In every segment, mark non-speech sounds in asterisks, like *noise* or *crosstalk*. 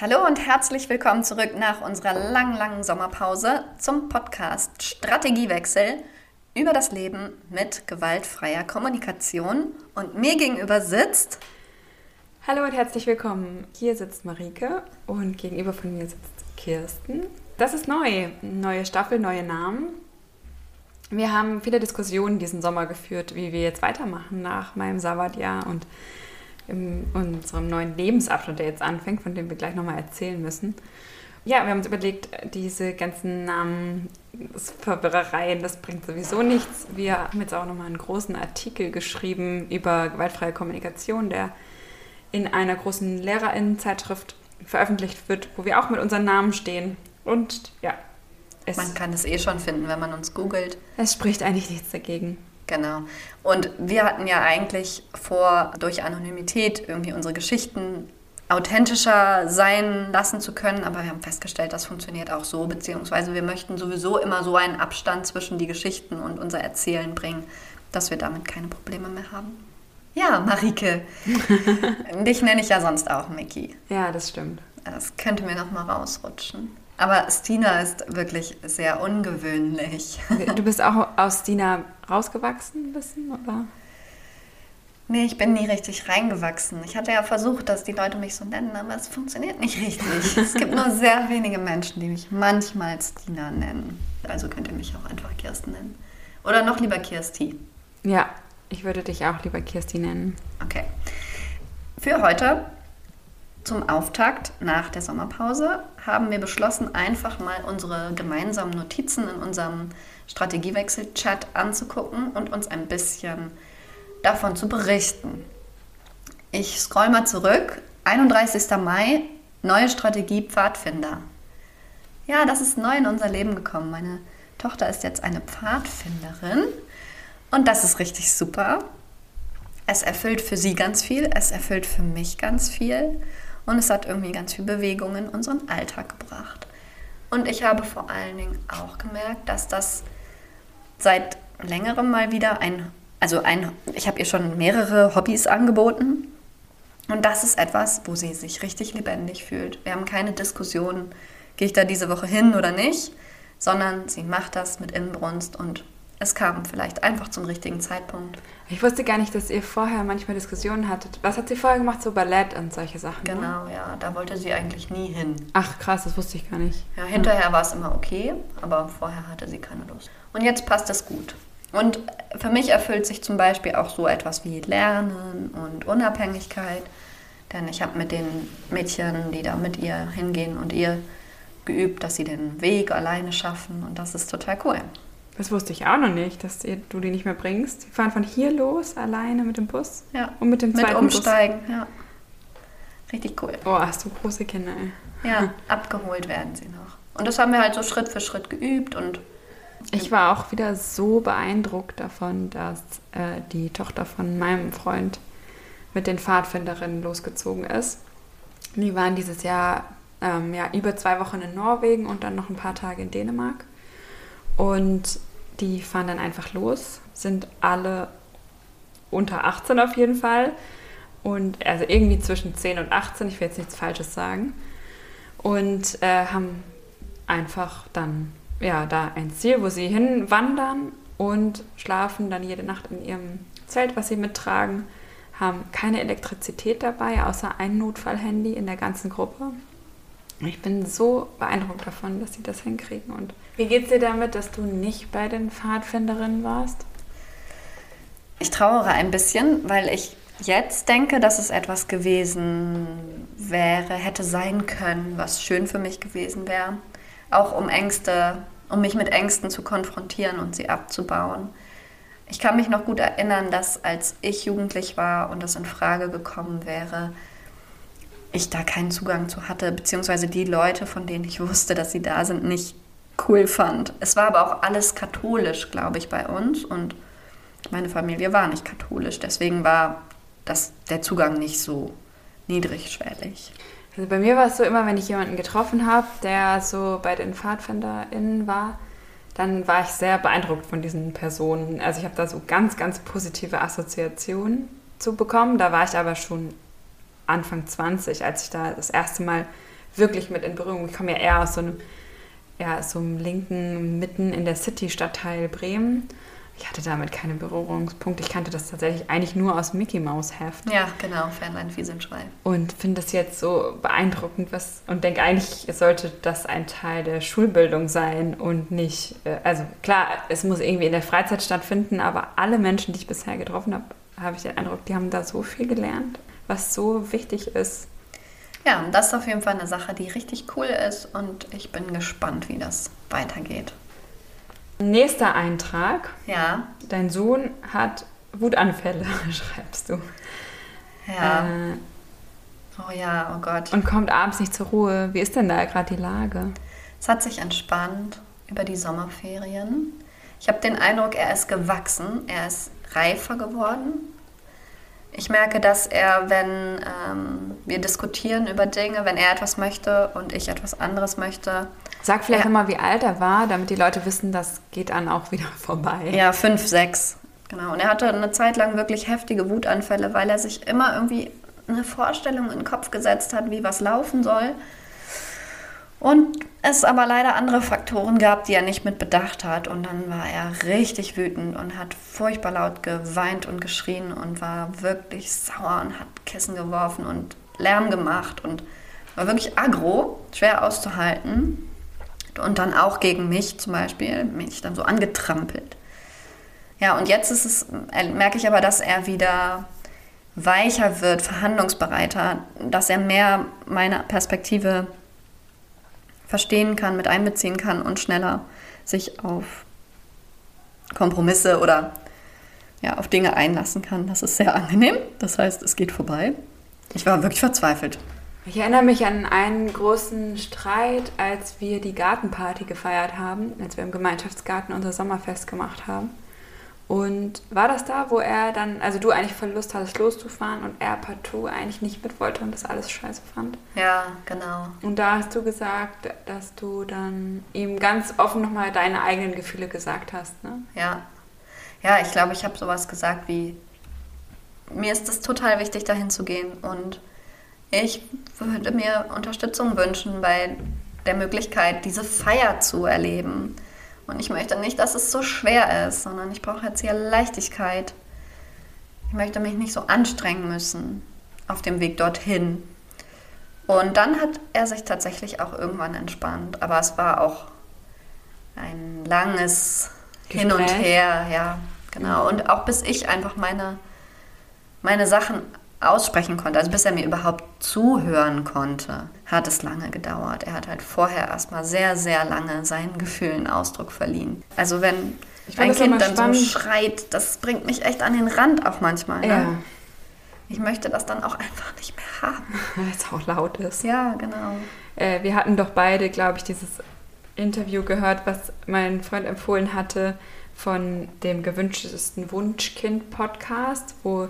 Hallo und herzlich willkommen zurück nach unserer lang, langen Sommerpause zum Podcast Strategiewechsel über das Leben mit gewaltfreier Kommunikation. Und mir gegenüber sitzt. Hallo und herzlich willkommen. Hier sitzt Marike und gegenüber von mir sitzt Kirsten. Das ist neu. Neue Staffel, neue Namen. Wir haben viele Diskussionen diesen Sommer geführt, wie wir jetzt weitermachen nach meinem Sabbatjahr und in unserem neuen Lebensabschnitt, der jetzt anfängt, von dem wir gleich nochmal erzählen müssen. Ja, wir haben uns überlegt, diese ganzen Namensverwirrereien, das bringt sowieso nichts. Wir haben jetzt auch nochmal einen großen Artikel geschrieben über gewaltfreie Kommunikation, der in einer großen Lehrerinnenzeitschrift veröffentlicht wird, wo wir auch mit unseren Namen stehen. Und ja, es man kann es eh schon finden, wenn man uns googelt. Es spricht eigentlich nichts dagegen. Genau. Und wir hatten ja eigentlich vor, durch Anonymität irgendwie unsere Geschichten authentischer sein lassen zu können, aber wir haben festgestellt, das funktioniert auch so, beziehungsweise wir möchten sowieso immer so einen Abstand zwischen die Geschichten und unser Erzählen bringen, dass wir damit keine Probleme mehr haben. Ja, Marike, *laughs* dich nenne ich ja sonst auch Mickey. Ja, das stimmt. Das könnte mir noch mal rausrutschen. Aber Stina ist wirklich sehr ungewöhnlich. Du bist auch aus Stina rausgewachsen ein bisschen, oder? Nee, ich bin nie richtig reingewachsen. Ich hatte ja versucht, dass die Leute mich so nennen, aber es funktioniert nicht richtig. es gibt nur sehr wenige Menschen, die mich manchmal Stina nennen. Also könnt ihr mich auch einfach Kirsten nennen. Oder noch lieber Kirsti. Ja, ich würde dich auch lieber Kirsti nennen. Okay. Für heute, zum Auftakt nach der Sommerpause, haben wir beschlossen, einfach mal unsere gemeinsamen Notizen in unserem Strategiewechsel-Chat anzugucken und uns ein bisschen davon zu berichten. Ich scroll mal zurück. 31. Mai, neue Strategie Pfadfinder. Ja, das ist neu in unser Leben gekommen. Meine Tochter ist jetzt eine Pfadfinderin und das ist richtig super. Es erfüllt für sie ganz viel, es erfüllt für mich ganz viel und es hat irgendwie ganz viel Bewegung in unseren Alltag gebracht. Und ich habe vor allen Dingen auch gemerkt, dass das seit längerem mal wieder ein also ein, ich habe ihr schon mehrere Hobbys angeboten. Und das ist etwas, wo sie sich richtig lebendig fühlt. Wir haben keine Diskussion, gehe ich da diese Woche hin oder nicht, sondern sie macht das mit Inbrunst und es kam vielleicht einfach zum richtigen Zeitpunkt. Ich wusste gar nicht, dass ihr vorher manchmal Diskussionen hattet. Was hat sie vorher gemacht? So Ballett und solche Sachen? Ne? Genau, ne? ja. Da wollte sie eigentlich nie hin. Ach krass, das wusste ich gar nicht. Ja, hinterher ja. war es immer okay, aber vorher hatte sie keine Lust. Und jetzt passt es gut. Und für mich erfüllt sich zum Beispiel auch so etwas wie Lernen und Unabhängigkeit. Denn ich habe mit den Mädchen, die da mit ihr hingehen und ihr geübt, dass sie den Weg alleine schaffen. Und das ist total cool. Das wusste ich auch noch nicht, dass du die nicht mehr bringst. Sie fahren von hier los alleine mit dem Bus. Ja. Und mit dem zweiten mit Umsteigen, Bus. ja. Richtig cool. Oh, hast du große Kinder, ey. Ja, abgeholt werden sie noch. Und das haben wir halt so Schritt für Schritt geübt und ich war auch wieder so beeindruckt davon, dass äh, die Tochter von meinem Freund mit den Pfadfinderinnen losgezogen ist. Die waren dieses Jahr ähm, ja, über zwei Wochen in Norwegen und dann noch ein paar Tage in Dänemark. Und die fahren dann einfach los, sind alle unter 18 auf jeden Fall. Und also irgendwie zwischen 10 und 18, ich will jetzt nichts Falsches sagen. Und äh, haben einfach dann ja, da ein Ziel, wo sie hinwandern und schlafen dann jede Nacht in ihrem Zelt, was sie mittragen, haben keine Elektrizität dabei, außer ein Notfallhandy in der ganzen Gruppe. Ich bin so beeindruckt davon, dass sie das hinkriegen. Und wie geht es dir damit, dass du nicht bei den Pfadfinderinnen warst? Ich trauere ein bisschen, weil ich jetzt denke, dass es etwas gewesen wäre, hätte sein können, was schön für mich gewesen wäre auch um Ängste, um mich mit Ängsten zu konfrontieren und sie abzubauen. Ich kann mich noch gut erinnern, dass als ich jugendlich war und das in Frage gekommen wäre, ich da keinen Zugang zu hatte, beziehungsweise die Leute, von denen ich wusste, dass sie da sind, nicht cool fand. Es war aber auch alles katholisch, glaube ich, bei uns und meine Familie war nicht katholisch, deswegen war das, der Zugang nicht so niedrigschwellig. Also bei mir war es so immer, wenn ich jemanden getroffen habe, der so bei den PfadfinderInnen war, dann war ich sehr beeindruckt von diesen Personen. Also ich habe da so ganz, ganz positive Assoziationen zu bekommen. Da war ich aber schon Anfang 20, als ich da das erste Mal wirklich mit in Berührung. Ich komme ja eher aus so einem, aus so einem linken, mitten in der City-Stadtteil Bremen. Ich hatte damit keine Berührungspunkte. Ich kannte das tatsächlich eigentlich nur aus Mickey Mouse Heft. Ja, genau, Fernlein Wiesenschwein. Und finde das jetzt so beeindruckend was, und denke eigentlich, sollte das ein Teil der Schulbildung sein und nicht, äh, also klar, es muss irgendwie in der Freizeit stattfinden, aber alle Menschen, die ich bisher getroffen habe, habe ich den Eindruck, die haben da so viel gelernt, was so wichtig ist. Ja, das ist auf jeden Fall eine Sache, die richtig cool ist und ich bin gespannt, wie das weitergeht. Nächster Eintrag. Ja. Dein Sohn hat Wutanfälle, *laughs* schreibst du. Ja. Äh, oh ja, oh Gott. Und kommt abends nicht zur Ruhe. Wie ist denn da gerade die Lage? Es hat sich entspannt über die Sommerferien. Ich habe den Eindruck, er ist gewachsen, er ist reifer geworden. Ich merke, dass er, wenn ähm, wir diskutieren über Dinge, wenn er etwas möchte und ich etwas anderes möchte, Sag vielleicht nochmal, wie alt er war, damit die Leute wissen, das geht dann auch wieder *laughs* vorbei. Ja, fünf, sechs. Genau. Und er hatte eine Zeit lang wirklich heftige Wutanfälle, weil er sich immer irgendwie eine Vorstellung in den Kopf gesetzt hat, wie was laufen soll. Und es aber leider andere Faktoren gab, die er nicht mit bedacht hat. Und dann war er richtig wütend und hat furchtbar laut geweint und geschrien und war wirklich sauer und hat Kissen geworfen und Lärm gemacht und war wirklich aggro, schwer auszuhalten. Und dann auch gegen mich zum Beispiel, mich dann so angetrampelt. Ja, und jetzt ist es, merke ich aber, dass er wieder weicher wird, verhandlungsbereiter, dass er mehr meine Perspektive verstehen kann, mit einbeziehen kann und schneller sich auf Kompromisse oder ja, auf Dinge einlassen kann. Das ist sehr angenehm. Das heißt, es geht vorbei. Ich war wirklich verzweifelt. Ich erinnere mich an einen großen Streit, als wir die Gartenparty gefeiert haben, als wir im Gemeinschaftsgarten unser Sommerfest gemacht haben. Und war das da, wo er dann, also du eigentlich voll Lust hattest loszufahren und er partout eigentlich nicht mit wollte und das alles scheiße fand? Ja, genau. Und da hast du gesagt, dass du dann ihm ganz offen nochmal deine eigenen Gefühle gesagt hast, ne? Ja. Ja, ich glaube, ich habe sowas gesagt wie, mir ist es total wichtig, dahin zu gehen und ich würde mir Unterstützung wünschen bei der Möglichkeit, diese Feier zu erleben. Und ich möchte nicht, dass es so schwer ist, sondern ich brauche jetzt hier Leichtigkeit. Ich möchte mich nicht so anstrengen müssen auf dem Weg dorthin. Und dann hat er sich tatsächlich auch irgendwann entspannt. Aber es war auch ein langes Gespräch. Hin und Her, ja, genau. Und auch bis ich einfach meine, meine Sachen aussprechen konnte, also bis er mir überhaupt zuhören konnte, hat es lange gedauert. Er hat halt vorher erstmal sehr, sehr lange seinen Gefühlen Ausdruck verliehen. Also wenn ein Kind dann spannend. so schreit, das bringt mich echt an den Rand auch manchmal. Ne? Ja. Ich möchte das dann auch einfach nicht mehr haben. *laughs* Weil es auch laut ist. Ja, genau. Äh, wir hatten doch beide, glaube ich, dieses Interview gehört, was mein Freund empfohlen hatte von dem gewünschtesten Wunschkind-Podcast, wo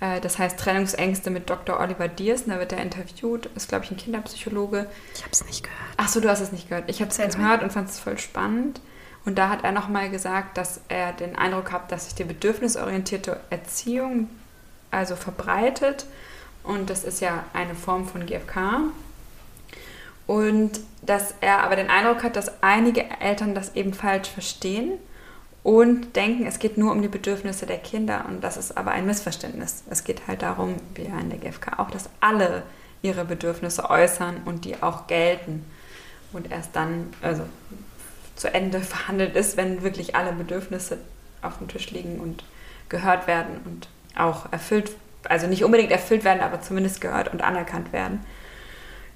das heißt Trennungsängste mit Dr. Oliver Diers. Da wird er interviewt. Ist, glaube ich, ein Kinderpsychologe. Ich habe es nicht gehört. Ach so, du hast es nicht gehört. Ich habe es gehört und fand es voll spannend. Und da hat er nochmal gesagt, dass er den Eindruck hat, dass sich die bedürfnisorientierte Erziehung also verbreitet. Und das ist ja eine Form von GFK. Und dass er aber den Eindruck hat, dass einige Eltern das eben falsch verstehen und denken, es geht nur um die Bedürfnisse der Kinder. Und das ist aber ein Missverständnis. Es geht halt darum, wie ja in der GfK auch, dass alle ihre Bedürfnisse äußern und die auch gelten. Und erst dann, also zu Ende *laughs* verhandelt ist, wenn wirklich alle Bedürfnisse auf dem Tisch liegen und gehört werden und auch erfüllt, also nicht unbedingt erfüllt werden, aber zumindest gehört und anerkannt werden.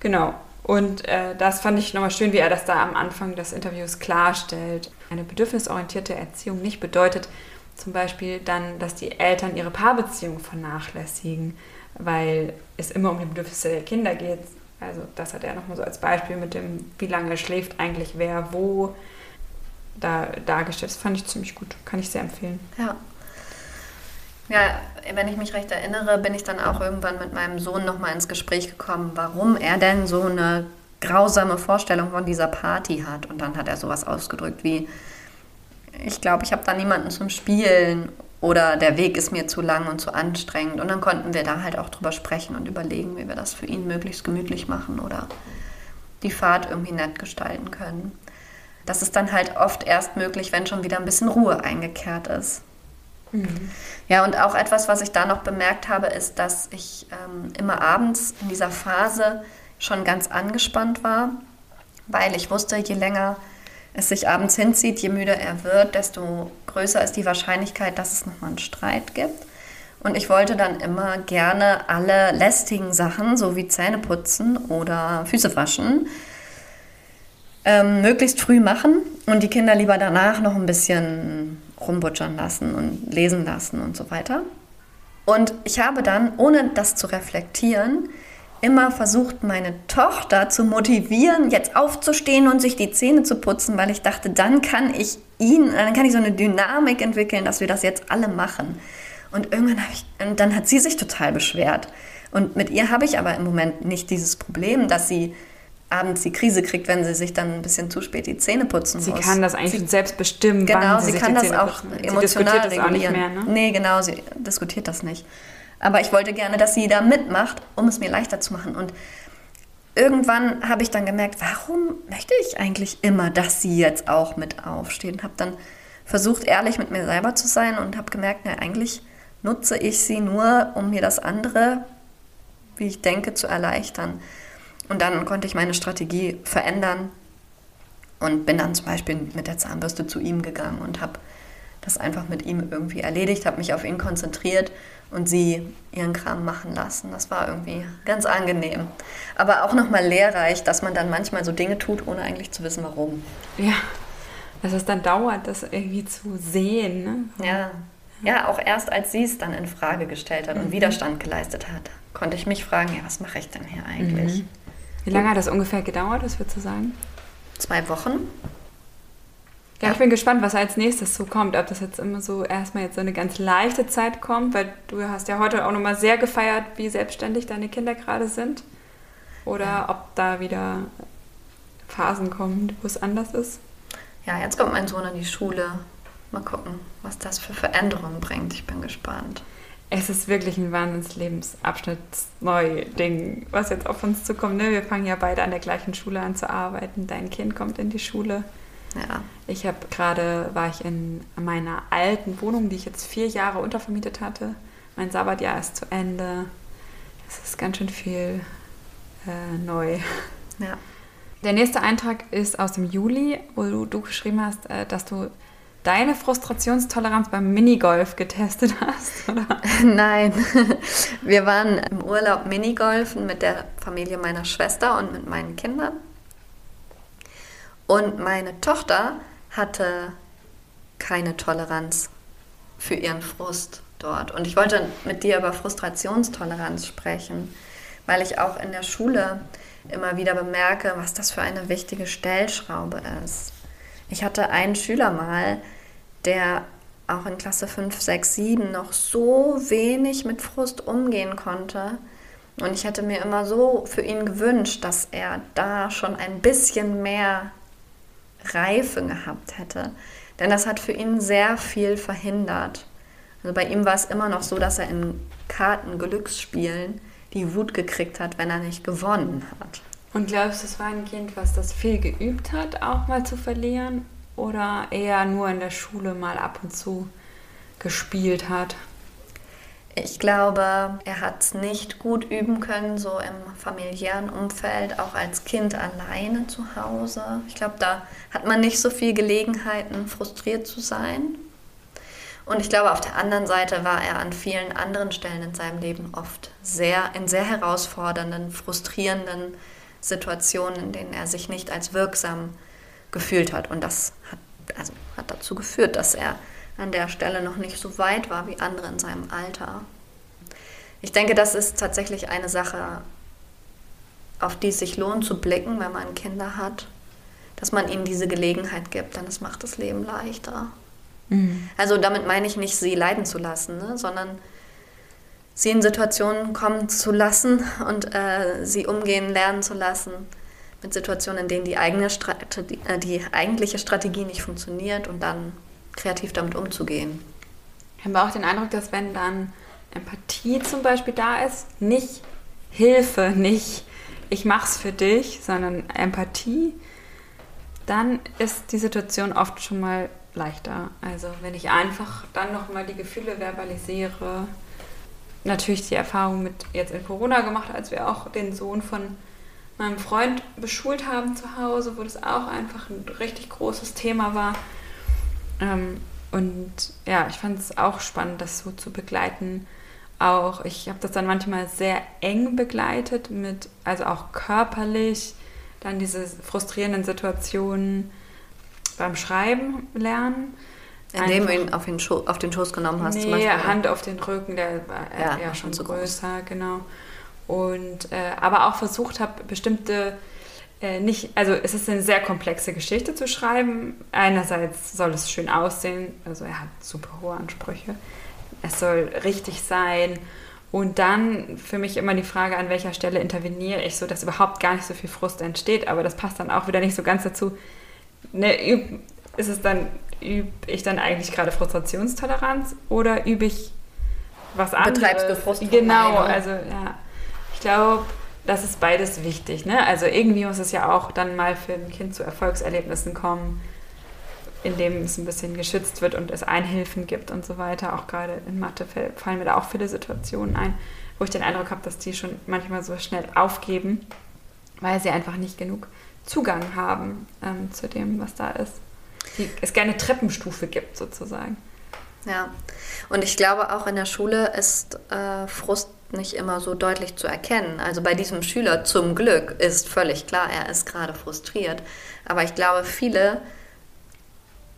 Genau. Und äh, das fand ich nochmal schön, wie er das da am Anfang des Interviews klarstellt. Eine bedürfnisorientierte Erziehung nicht bedeutet zum Beispiel dann, dass die Eltern ihre Paarbeziehung vernachlässigen, weil es immer um die Bedürfnisse der Kinder geht. Also das hat er nochmal so als Beispiel mit dem, wie lange schläft eigentlich wer wo da dargestellt. Das fand ich ziemlich gut, kann ich sehr empfehlen. Ja. Ja, wenn ich mich recht erinnere, bin ich dann auch irgendwann mit meinem Sohn nochmal ins Gespräch gekommen, warum er denn so eine grausame Vorstellung von dieser Party hat. Und dann hat er sowas ausgedrückt wie, ich glaube, ich habe da niemanden zum Spielen oder der Weg ist mir zu lang und zu anstrengend. Und dann konnten wir da halt auch drüber sprechen und überlegen, wie wir das für ihn möglichst gemütlich machen oder die Fahrt irgendwie nett gestalten können. Das ist dann halt oft erst möglich, wenn schon wieder ein bisschen Ruhe eingekehrt ist. Mhm. Ja, und auch etwas, was ich da noch bemerkt habe, ist, dass ich ähm, immer abends in dieser Phase schon ganz angespannt war, weil ich wusste, je länger es sich abends hinzieht, je müder er wird, desto größer ist die Wahrscheinlichkeit, dass es nochmal einen Streit gibt. Und ich wollte dann immer gerne alle lästigen Sachen, so wie Zähne putzen oder Füße waschen, ähm, möglichst früh machen und die Kinder lieber danach noch ein bisschen rumbutschern lassen und lesen lassen und so weiter. Und ich habe dann, ohne das zu reflektieren, immer versucht, meine Tochter zu motivieren, jetzt aufzustehen und sich die Zähne zu putzen, weil ich dachte, dann kann ich ihn, dann kann ich so eine Dynamik entwickeln, dass wir das jetzt alle machen. Und irgendwann habe ich, und dann hat sie sich total beschwert. Und mit ihr habe ich aber im Moment nicht dieses Problem, dass sie abends die Krise kriegt, wenn sie sich dann ein bisschen zu spät die Zähne putzen sie muss. Sie kann das eigentlich sie, selbst bestimmen, genau, wann sie, sie kann das auch putzen. emotional sie regulieren. Das auch nicht mehr, ne? Nee, genau, sie diskutiert das nicht. Aber ich wollte gerne, dass sie da mitmacht, um es mir leichter zu machen. Und irgendwann habe ich dann gemerkt, warum möchte ich eigentlich immer, dass sie jetzt auch mit aufsteht? Und habe dann versucht, ehrlich mit mir selber zu sein und habe gemerkt, na, eigentlich nutze ich sie nur, um mir das andere, wie ich denke, zu erleichtern. Und dann konnte ich meine Strategie verändern und bin dann zum Beispiel mit der Zahnbürste zu ihm gegangen und habe das einfach mit ihm irgendwie erledigt, habe mich auf ihn konzentriert und sie ihren Kram machen lassen. Das war irgendwie ganz angenehm. Aber auch nochmal lehrreich, dass man dann manchmal so Dinge tut, ohne eigentlich zu wissen, warum. Ja, dass es dann dauert, das irgendwie zu sehen. Ne? Ja. ja, auch erst als sie es dann in Frage gestellt hat und mhm. Widerstand geleistet hat, konnte ich mich fragen, ja, was mache ich denn hier eigentlich? Mhm. Wie lange hat das ungefähr gedauert, was würdest du sagen? Zwei Wochen. Ja, ich bin gespannt, was als nächstes so kommt. Ob das jetzt immer so erstmal jetzt so eine ganz leichte Zeit kommt, weil du hast ja heute auch nochmal sehr gefeiert, wie selbstständig deine Kinder gerade sind. Oder ja. ob da wieder Phasen kommen, wo es anders ist. Ja, jetzt kommt mein Sohn in die Schule. Mal gucken, was das für Veränderungen bringt. Ich bin gespannt. Es ist wirklich ein Wahnsinns-Lebensabschnitt, neu Ding, was jetzt auf uns zukommt. Ne? Wir fangen ja beide an der gleichen Schule an zu arbeiten. Dein Kind kommt in die Schule. Ja. Ich habe gerade, war ich in meiner alten Wohnung, die ich jetzt vier Jahre untervermietet hatte. Mein Sabbatjahr ist zu Ende. Es ist ganz schön viel äh, neu. Ja. Der nächste Eintrag ist aus dem Juli, wo du, du geschrieben hast, äh, dass du deine Frustrationstoleranz beim Minigolf getestet hast, *laughs* oder? *laughs* Nein, wir waren im Urlaub Minigolfen mit der Familie meiner Schwester und mit meinen Kindern. Und meine Tochter hatte keine Toleranz für ihren Frust dort. Und ich wollte mit dir über Frustrationstoleranz sprechen, weil ich auch in der Schule immer wieder bemerke, was das für eine wichtige Stellschraube ist. Ich hatte einen Schüler mal, der auch in Klasse 5, 6, 7 noch so wenig mit Frust umgehen konnte. Und ich hätte mir immer so für ihn gewünscht, dass er da schon ein bisschen mehr Reife gehabt hätte. Denn das hat für ihn sehr viel verhindert. Also bei ihm war es immer noch so, dass er in Karten Glücksspielen die Wut gekriegt hat, wenn er nicht gewonnen hat. Und glaubst du, es war ein Kind, was das viel geübt hat, auch mal zu verlieren? Oder eher nur in der Schule mal ab und zu gespielt hat? Ich glaube, er hat es nicht gut üben können, so im familiären Umfeld, auch als Kind alleine zu Hause. Ich glaube, da hat man nicht so viel Gelegenheiten, frustriert zu sein. Und ich glaube, auf der anderen Seite war er an vielen anderen Stellen in seinem Leben oft sehr, in sehr herausfordernden, frustrierenden Situationen, in denen er sich nicht als wirksam gefühlt hat. Und das hat, also, hat dazu geführt, dass er an der Stelle noch nicht so weit war wie andere in seinem Alter. Ich denke, das ist tatsächlich eine Sache, auf die es sich lohnt zu blicken, wenn man Kinder hat, dass man ihnen diese Gelegenheit gibt, denn es macht das Leben leichter. Mhm. Also damit meine ich nicht, sie leiden zu lassen, ne, sondern sie in Situationen kommen zu lassen und äh, sie umgehen lernen zu lassen mit Situationen, in denen die, eigene Strategie, äh, die eigentliche Strategie nicht funktioniert und dann kreativ damit umzugehen. Ich habe auch den Eindruck, dass wenn dann Empathie zum Beispiel da ist, nicht Hilfe, nicht ich mach's für dich, sondern Empathie, dann ist die Situation oft schon mal leichter. Also wenn ich einfach dann nochmal die Gefühle verbalisiere, natürlich die Erfahrung mit jetzt in Corona gemacht, als wir auch den Sohn von meinem Freund beschult haben zu Hause, wo das auch einfach ein richtig großes Thema war. Ähm, und ja, ich fand es auch spannend, das so zu begleiten. Auch ich habe das dann manchmal sehr eng begleitet mit, also auch körperlich, dann diese frustrierenden Situationen beim Schreiben lernen. Indem du ihn auf den, Scho auf den Schoß genommen hast. Nee, zum Beispiel. Hand auf den Rücken, der war ja, ja schon so größer, groß. genau. Und äh, aber auch versucht habe, bestimmte äh, nicht, also es ist eine sehr komplexe Geschichte zu schreiben. Einerseits soll es schön aussehen, also er hat super hohe Ansprüche. Es soll richtig sein. Und dann für mich immer die Frage, an welcher Stelle interveniere ich, so dass überhaupt gar nicht so viel Frust entsteht. Aber das passt dann auch wieder nicht so ganz dazu. Ne, ist es dann, übe ich dann eigentlich gerade Frustrationstoleranz oder übe ich was anderes? Betreibst du Frust? Genau, also ja. Ich glaube, das ist beides wichtig. Ne? Also irgendwie muss es ja auch dann mal für ein Kind zu Erfolgserlebnissen kommen, in dem es ein bisschen geschützt wird und es Einhilfen gibt und so weiter. Auch gerade in Mathe fallen mir da auch viele Situationen ein, wo ich den Eindruck habe, dass die schon manchmal so schnell aufgeben, weil sie einfach nicht genug Zugang haben ähm, zu dem, was da ist. Die, es gerne Treppenstufe gibt sozusagen. Ja, und ich glaube auch in der Schule ist äh, Frust nicht immer so deutlich zu erkennen. Also bei diesem Schüler zum Glück ist völlig klar, er ist gerade frustriert. Aber ich glaube, viele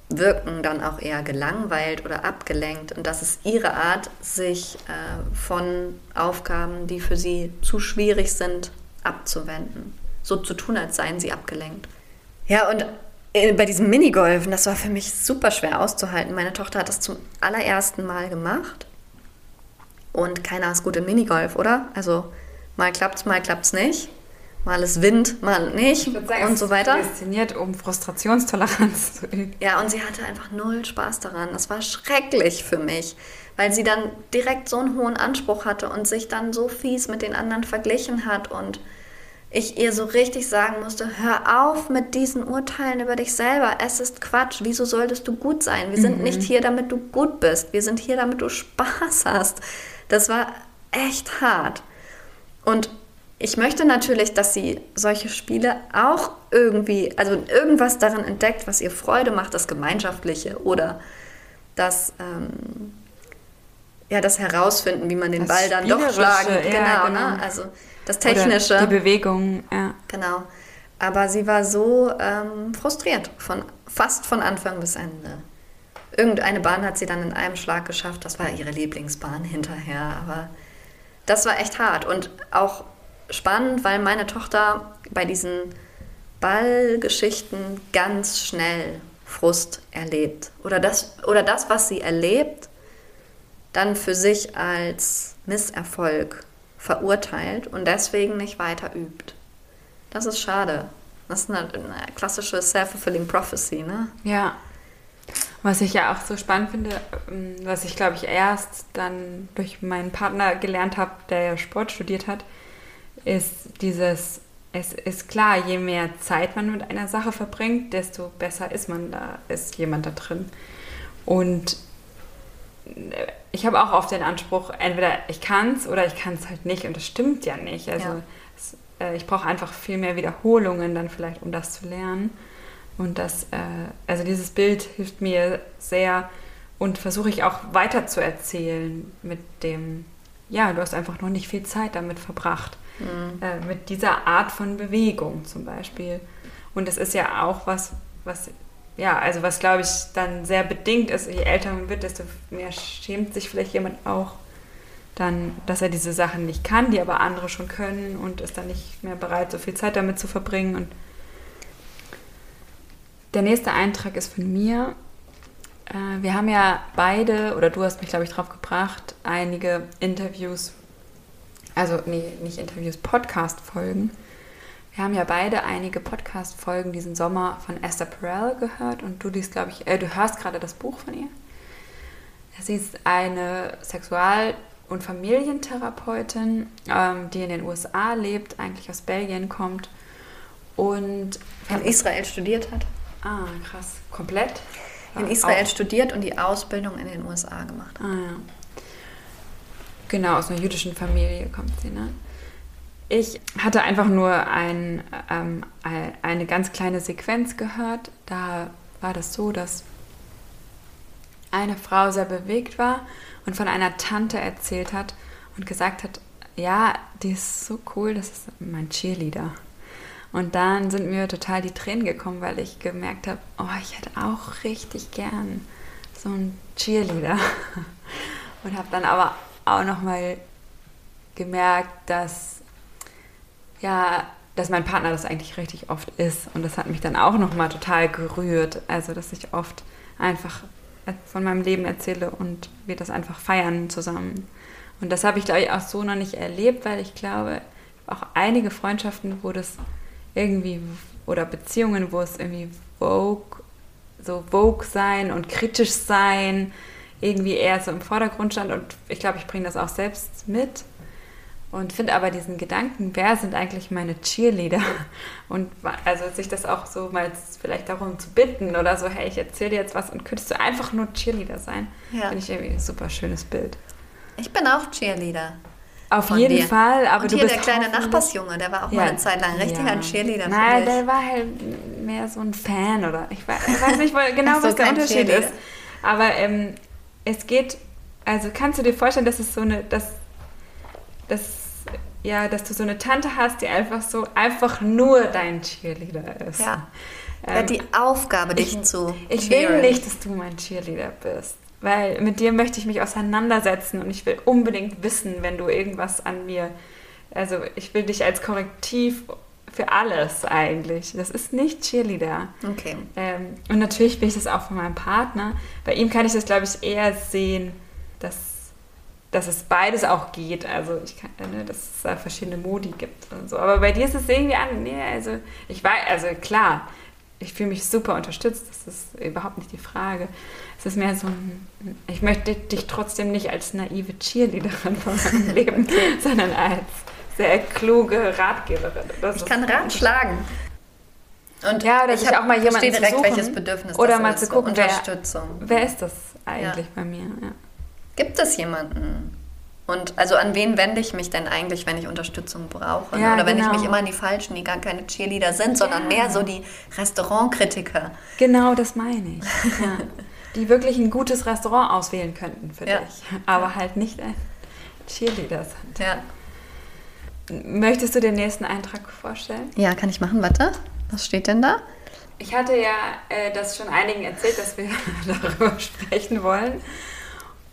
wirken dann auch eher gelangweilt oder abgelenkt. Und das ist ihre Art, sich äh, von Aufgaben, die für sie zu schwierig sind, abzuwenden. So zu tun, als seien sie abgelenkt. Ja, und äh, bei diesem Minigolfen, das war für mich super schwer auszuhalten. Meine Tochter hat das zum allerersten Mal gemacht und keiner ist gut im Minigolf, oder? Also mal klappt's, mal klappt's nicht. Mal ist Wind, mal nicht sagen, und so weiter. Prädestiniert, um Frustrationstoleranz zu üben. Ja, und sie hatte einfach null Spaß daran. Das war schrecklich für mich, weil sie dann direkt so einen hohen Anspruch hatte und sich dann so fies mit den anderen verglichen hat und ich ihr so richtig sagen musste, hör auf mit diesen Urteilen über dich selber. Es ist Quatsch. Wieso solltest du gut sein? Wir sind mhm. nicht hier, damit du gut bist. Wir sind hier, damit du Spaß hast. Das war echt hart. Und ich möchte natürlich, dass sie solche Spiele auch irgendwie, also irgendwas darin entdeckt, was ihr Freude macht, das Gemeinschaftliche oder das, ähm, ja, das Herausfinden, wie man den das Ball dann doch schlagen. Ja, genau, genau. Ne? Also das Technische. Oder die Bewegung, ja. Genau. Aber sie war so ähm, frustriert, von, fast von Anfang bis Ende. Irgendeine Bahn hat sie dann in einem Schlag geschafft. Das war ihre Lieblingsbahn hinterher. Aber das war echt hart und auch spannend, weil meine Tochter bei diesen Ballgeschichten ganz schnell Frust erlebt. Oder das, oder das, was sie erlebt, dann für sich als Misserfolg verurteilt und deswegen nicht weiter übt. Das ist schade. Das ist eine, eine klassische self-fulfilling prophecy, ne? Ja, was ich ja auch so spannend finde, ähm, was ich glaube ich erst dann durch meinen Partner gelernt habe, der ja Sport studiert hat, ist dieses, es ist klar, je mehr Zeit man mit einer Sache verbringt, desto besser ist man da, ist jemand da drin. Und äh, ich habe auch oft den Anspruch, entweder ich kann es oder ich kann es halt nicht und das stimmt ja nicht. Also ja. Es, äh, ich brauche einfach viel mehr Wiederholungen dann vielleicht, um das zu lernen. Und das, äh, also dieses Bild hilft mir sehr und versuche ich auch weiter zu erzählen mit dem, ja, du hast einfach noch nicht viel Zeit damit verbracht. Mhm. Äh, mit dieser Art von Bewegung zum Beispiel. Und es ist ja auch was, was, ja, also was glaube ich dann sehr bedingt ist, je älter man wird, desto mehr schämt sich vielleicht jemand auch dann, dass er diese Sachen nicht kann, die aber andere schon können und ist dann nicht mehr bereit, so viel Zeit damit zu verbringen und der nächste Eintrag ist von mir. Äh, wir haben ja beide, oder du hast mich, glaube ich, drauf gebracht, einige Interviews, also nee, nicht Interviews, Podcast-Folgen. Wir haben ja beide einige Podcast-Folgen diesen Sommer von Esther Perel gehört und du liest, ich, äh, du hörst gerade das Buch von ihr. Sie ist eine Sexual- und Familientherapeutin, ähm, die in den USA lebt, eigentlich aus Belgien kommt und in Israel studiert hat. Ah, krass. Komplett? In Israel auch. studiert und die Ausbildung in den USA gemacht hat. Ah, ja. Genau, aus einer jüdischen Familie kommt sie, ne? Ich hatte einfach nur ein, ähm, eine ganz kleine Sequenz gehört. Da war das so, dass eine Frau sehr bewegt war und von einer Tante erzählt hat und gesagt hat, ja, die ist so cool, das ist mein Cheerleader. Und dann sind mir total die Tränen gekommen, weil ich gemerkt habe, oh, ich hätte auch richtig gern so einen Cheerleader. *laughs* Und habe dann aber auch nochmal gemerkt, dass ja, dass mein Partner das eigentlich richtig oft ist. Und das hat mich dann auch nochmal total gerührt. Also, dass ich oft einfach von meinem Leben erzähle und wir das einfach feiern zusammen. Und das habe ich, glaube ich, auch so noch nicht erlebt, weil ich glaube, auch einige Freundschaften, wo das irgendwie, oder Beziehungen, wo es irgendwie Vogue, so Vogue sein und kritisch sein, irgendwie eher so im Vordergrund stand. Und ich glaube, ich bringe das auch selbst mit. Und finde aber diesen Gedanken, wer sind eigentlich meine Cheerleader? *laughs* Und also sich das auch so mal vielleicht darum zu bitten oder so, hey, ich erzähle dir jetzt was und könntest du einfach nur Cheerleader sein? Ja. Finde ich irgendwie ein super schönes Bild. Ich bin auch Cheerleader. Auf jeden dir. Fall, aber und du hier bist der kleine Nachbarsjunge, der war auch ja. mal eine Zeit lang richtig ja. ein Cheerleader. Nein, der war halt mehr so ein Fan oder ich weiß, ich weiß nicht genau, was der Unterschied ist. Aber ähm, es geht, also kannst du dir vorstellen, dass es so eine, dass, dass ja, dass du so eine Tante hast, die einfach so einfach nur dein Cheerleader ist. Ja. Ähm, die Aufgabe, dich ich, zu. Ich will nicht, dass du mein Cheerleader bist. Weil mit dir möchte ich mich auseinandersetzen und ich will unbedingt wissen, wenn du irgendwas an mir. Also ich will dich als Korrektiv für alles eigentlich. Das ist nicht Cheerleader. Okay. Ähm, und natürlich will ich das auch von meinem Partner. Bei ihm kann ich das, glaube ich, eher sehen, dass dass es beides auch geht. Also ich kann, ne, dass es da verschiedene Modi gibt und so. Aber bei dir ist es irgendwie an, nee, also ich weiß, also klar, ich fühle mich super unterstützt, das ist überhaupt nicht die Frage. Es ist mehr so ein, ich möchte dich trotzdem nicht als naive Cheerleaderin von meinem *laughs* Leben, sondern als sehr kluge Ratgeberin. Das ich kann Rat schlagen. Und ja, oder ich auch mal jemanden direkt, zu suchen, welches Bedürfnis oder mal zu gucken, Unterstützung. Wer, wer ist das eigentlich ja. bei mir? Ja. Gibt es jemanden? Und also an wen wende ich mich denn eigentlich, wenn ich Unterstützung brauche? Ja, Oder wenn genau. ich mich immer an die Falschen, die gar keine Cheerleader sind, sondern ja. mehr so die Restaurantkritiker. Genau, das meine ich. *laughs* Ja. Die wirklich ein gutes Restaurant auswählen könnten für dich, aber halt nicht ein Cheerleader sind. Ja. Möchtest du den nächsten Eintrag vorstellen? Ja, kann ich machen. Warte, was steht denn da? Ich hatte ja äh, das schon einigen erzählt, dass wir *laughs* darüber sprechen wollen.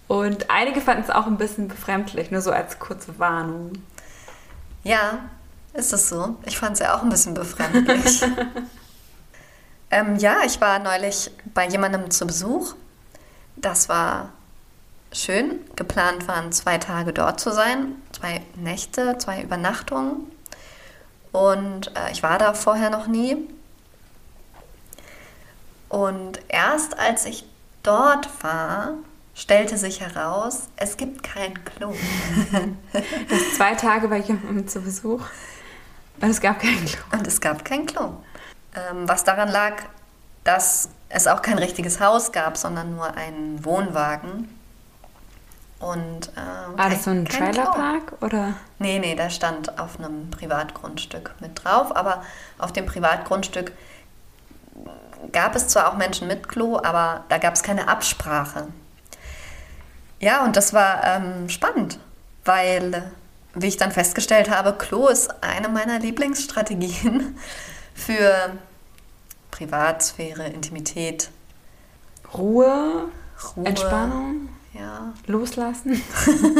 Und einige fanden es auch ein bisschen befremdlich, nur so als kurze Warnung. Ja, ist es so. Ich fand es ja auch ein bisschen befremdlich. *laughs* ähm, ja, ich war neulich bei jemandem zu Besuch. Das war schön. Geplant waren zwei Tage dort zu sein, zwei Nächte, zwei Übernachtungen. Und äh, ich war da vorher noch nie. Und erst als ich dort war, stellte sich heraus, es gibt kein Klo. *laughs* das zwei Tage bei jemandem zu Besuch und es gab kein Klo. Und es gab kein Klo. Ähm, was daran lag, dass es auch kein richtiges Haus gab, sondern nur einen Wohnwagen. Und, äh, War das so ein Trailerpark oder? Nee, nee, der stand auf einem Privatgrundstück mit drauf, aber auf dem Privatgrundstück gab es zwar auch Menschen mit Klo, aber da gab es keine Absprache. Ja, und das war ähm, spannend, weil, wie ich dann festgestellt habe, Klo ist eine meiner Lieblingsstrategien *laughs* für Privatsphäre, Intimität. Ruhe, Ruhe Entspannung. Ja. Loslassen.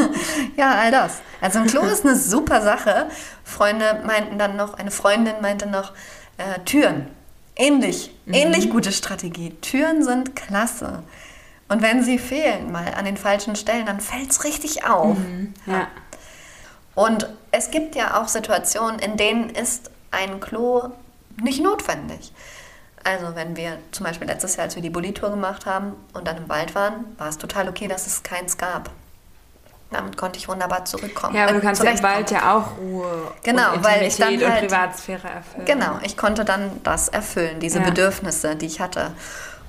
*laughs* ja, all das. Also ein Klo ist eine super Sache. Freunde meinten dann noch, eine Freundin meinte noch, äh, Türen. Ähnlich, mhm. ähnlich gute Strategie. Türen sind klasse. Und wenn sie fehlen, mal an den falschen Stellen, dann fällt es richtig auf. Mhm, ja. Und es gibt ja auch Situationen, in denen ist ein Klo nicht notwendig. Also wenn wir zum Beispiel letztes Jahr, als wir die Bulli-Tour gemacht haben und dann im Wald waren, war es total okay, dass es keins gab. damit konnte ich wunderbar zurückkommen. Ja, aber du äh, kannst ja im. Wald ja auch Ruhe Genau, und weil ich dann halt- und Privatsphäre erfüllen. Genau, ich konnte dann das erfüllen, diese Ja. Bedürfnisse, die ich hatte.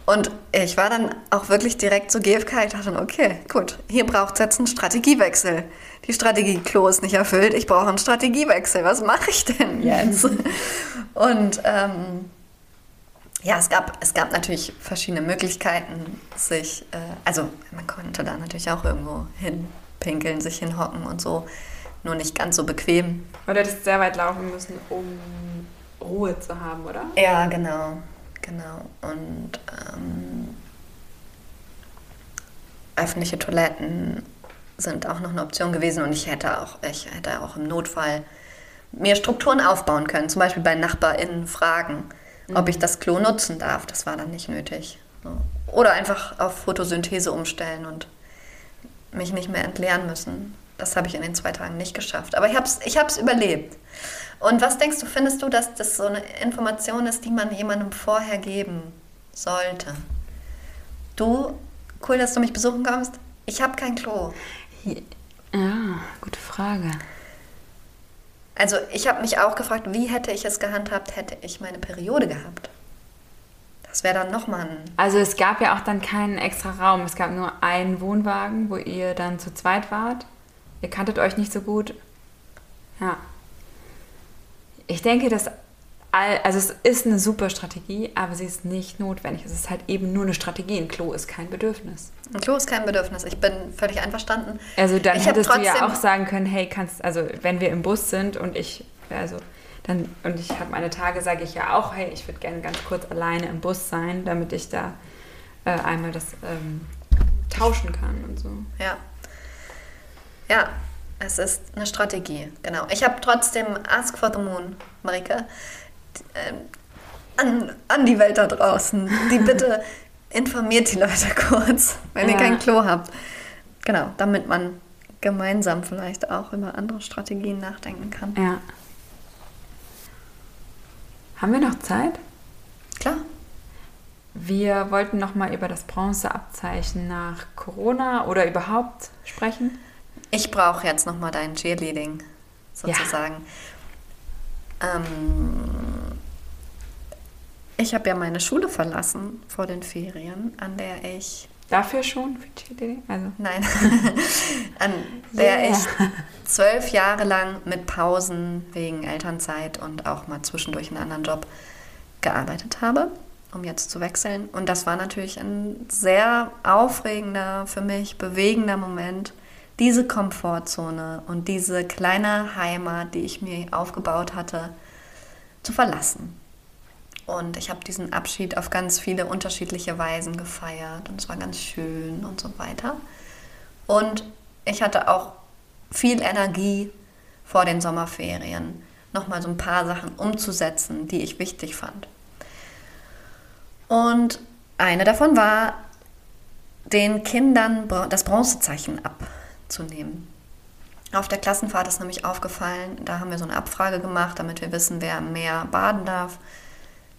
Und ich war dann auch wirklich direkt zu GfK. Ich dachte, okay, gut, hier braucht es jetzt einen Strategiewechsel. Die Strategie Klo ist nicht erfüllt, ich brauche einen Strategiewechsel. Was mache ich denn jetzt? *laughs* Und ähm, ja, es gab, es gab natürlich verschiedene Möglichkeiten, sich, äh, also man konnte da natürlich auch irgendwo hinpinkeln, sich hinhocken und so, nur nicht ganz so bequem. Weil du hättest sehr weit laufen müssen, um Ruhe zu haben, oder? Ja, genau, genau. Und ähm, öffentliche Toiletten sind auch noch eine Option gewesen und ich hätte auch, ich hätte auch im Notfall mir Strukturen aufbauen können, zum Beispiel bei NachbarInnen fragen, ob ich das Klo nutzen darf. Das war dann nicht nötig. Oder einfach auf Photosynthese umstellen und mich nicht mehr entleeren müssen. Das habe ich in den zwei Tagen nicht geschafft. Aber ich habe es ich hab's überlebt. Und was denkst du, findest du, dass das so eine Information ist, die man jemandem vorher geben sollte? Du, cool, dass du mich besuchen kommst. Ich habe kein Klo. Ja, gute Frage. Also ich habe mich auch gefragt, wie hätte ich es gehandhabt, hätte ich meine Periode gehabt. Das wäre dann nochmal ein... Also es gab ja auch dann keinen extra Raum. Es gab nur einen Wohnwagen, wo ihr dann zu zweit wart. Ihr kanntet euch nicht so gut. Ja. Ich denke, dass all, also es ist eine super Strategie, aber sie ist nicht notwendig. Es ist halt eben nur eine Strategie. Ein Klo ist kein Bedürfnis. Ein Klo ist kein Bedürfnis. Ich bin völlig einverstanden. Also dann Ich hättest du ja auch sagen können, hey, kannst, also wenn wir im Bus sind und ich, also dann, und ich habe meine Tage, sage ich ja auch, hey, ich würde gerne ganz kurz alleine im Bus sein, damit ich da äh, einmal das ähm, tauschen kann und so. Ja. Ja, es ist eine Strategie, genau. Ich habe trotzdem Ask for the Moon, Marike, ähm, an, an die Welt da draußen. Die *laughs* bitte informiert die Leute *laughs* kurz, wenn ihr Ja. kein Klo habt. Genau, damit man gemeinsam vielleicht auch über andere Strategien nachdenken kann. Ja. Haben wir noch Zeit? Klar. Wir wollten noch mal über das Bronzeabzeichen nach Corona oder überhaupt sprechen. Ich brauche jetzt nochmal dein Cheerleading, sozusagen. Ähm, ich habe ja meine Schule verlassen vor den Ferien, an der ich, Dafür schon für Cheerleading? Also nein, *laughs* an der Yeah. ich zwölf Jahre lang mit Pausen wegen Elternzeit und auch mal zwischendurch einen anderen Job gearbeitet habe, um jetzt zu wechseln. Und das war natürlich ein sehr aufregender, für mich bewegender Moment, diese Komfortzone und diese kleine Heimat, die ich mir aufgebaut hatte, zu verlassen. Und ich habe diesen Abschied auf ganz viele unterschiedliche Weisen gefeiert und es war ganz schön und so weiter. Und ich hatte auch viel Energie vor den Sommerferien, nochmal so ein paar Sachen umzusetzen, die ich wichtig fand. Und eine davon war, den Kindern das Bronzezeichen abzunehmen. Auf der Klassenfahrt ist nämlich aufgefallen, da haben wir so eine Abfrage gemacht, damit wir wissen, wer mehr baden darf,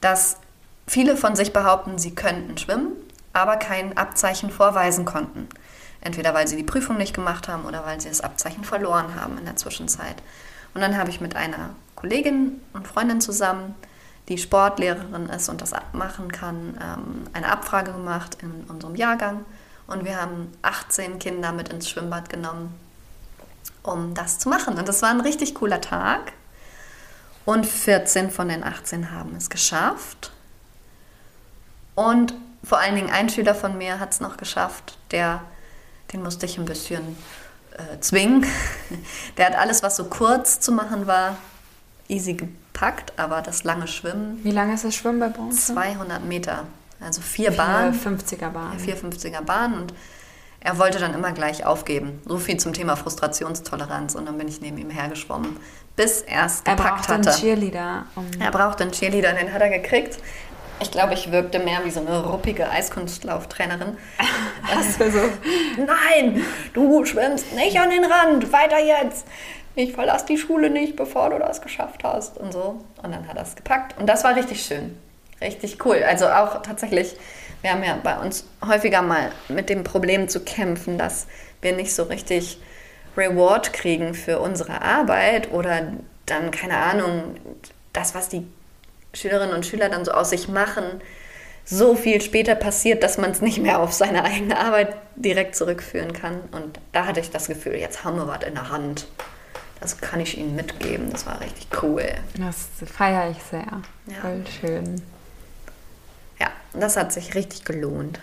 dass viele von sich behaupten, sie könnten schwimmen, aber kein Abzeichen vorweisen konnten. Entweder weil sie die Prüfung nicht gemacht haben oder weil sie das Abzeichen verloren haben in der Zwischenzeit. Und dann habe ich mit einer Kollegin und Freundin zusammen, die Sportlehrerin ist und das machen kann, ähm, eine Abfrage gemacht in unserem Jahrgang. Und wir haben 18 Kinder mit ins Schwimmbad genommen, um das zu machen. Und das war ein richtig cooler Tag. Und 14 von den 18 haben es geschafft. Und vor allen Dingen ein Schüler von mir hat es noch geschafft, der, den musste ich ein bisschen äh, zwingen. *laughs* Der hat alles, was so kurz zu machen war, easy gepackt, aber das lange Schwimmen, Wie lange ist das Schwimmen bei Bronze? 200 Meter, also vier Bahnen. 50er Bahn. Ja, 450er Bahn und er wollte dann immer gleich aufgeben. So viel zum Thema Frustrationstoleranz und dann bin ich neben ihm hergeschwommen, bis er es er gepackt braucht einen hatte. Cheerleader. Um Er brauchte einen Cheerleader, den hat er gekriegt. Ich glaube, ich wirkte mehr wie so eine ruppige Eiskunstlauftrainerin. *laughs* also, Nein, du schwimmst nicht an den Rand, weiter jetzt. Ich verlasse die Schule nicht, bevor du das geschafft hast und so. Und dann hat er es gepackt und das war richtig schön. Richtig cool. Also auch tatsächlich, wir haben ja bei uns häufiger mal mit dem Problem zu kämpfen, dass wir nicht so richtig Reward kriegen für unsere Arbeit oder dann, keine Ahnung, das, was die Schülerinnen und Schüler dann so aus sich machen, so viel später passiert, dass man es nicht mehr auf seine eigene Arbeit direkt zurückführen kann. Und da hatte ich das Gefühl, jetzt haben wir was in der Hand. Das kann ich Ihnen mitgeben. Das war richtig cool. Das feiere ich sehr. Ja. Voll schön. Das hat sich richtig gelohnt.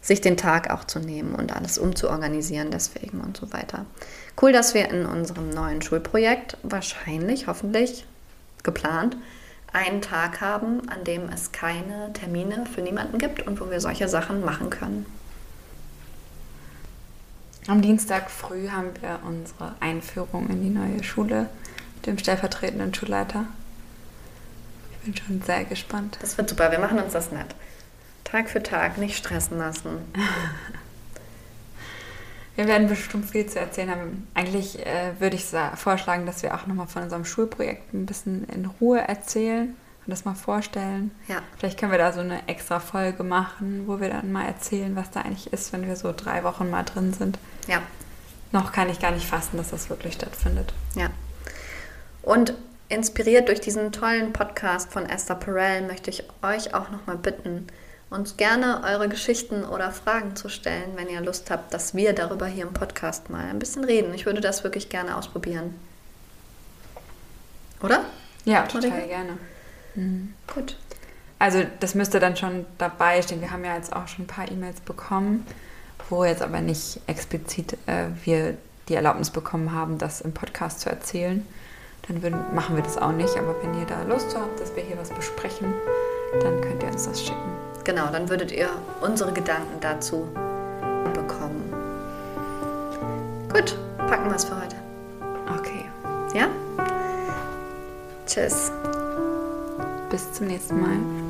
Sich den Tag auch zu nehmen und alles umzuorganisieren, deswegen und so weiter. Cool, dass wir in unserem neuen Schulprojekt wahrscheinlich, hoffentlich geplant, einen Tag haben, an dem es keine Termine für niemanden gibt und wo wir solche Sachen machen können. Am Dienstag früh haben wir unsere Einführung in die neue Schule mit dem stellvertretenden Schulleiter. Ich bin schon sehr gespannt. Das wird super, wir machen uns das nett. Tag für Tag, nicht stressen lassen. wir werden bestimmt viel zu erzählen haben. Eigentlich äh, würde ich vorschlagen, dass wir auch nochmal von unserem Schulprojekt ein bisschen in Ruhe erzählen und das mal vorstellen. Ja. Vielleicht können wir da so eine extra Folge machen, wo wir dann mal erzählen, was da eigentlich ist, wenn wir so drei Wochen mal drin sind. Ja. Noch kann ich gar nicht fassen, dass das wirklich stattfindet. Ja. Und inspiriert durch diesen tollen Podcast von Esther Perel möchte ich euch auch nochmal bitten, uns gerne eure Geschichten oder Fragen zu stellen, wenn ihr Lust habt, dass wir darüber hier im Podcast mal ein bisschen reden. Ich würde das wirklich gerne ausprobieren. Oder? Ja, total gerne. Mhm. Gut. Also das müsste dann schon dabei stehen. Wir haben ja jetzt auch schon ein paar E-Mails bekommen, wo jetzt aber nicht explizit äh, wir die Erlaubnis bekommen haben, das im Podcast zu erzählen. Dann würden, machen wir das auch nicht. Aber wenn ihr da Lust habt, dass wir hier was besprechen, dann könnt ihr uns das schicken. Genau, dann würdet ihr unsere Gedanken dazu bekommen. Gut, packen wir es für heute. Okay. Ja? Tschüss. Bis zum nächsten Mal.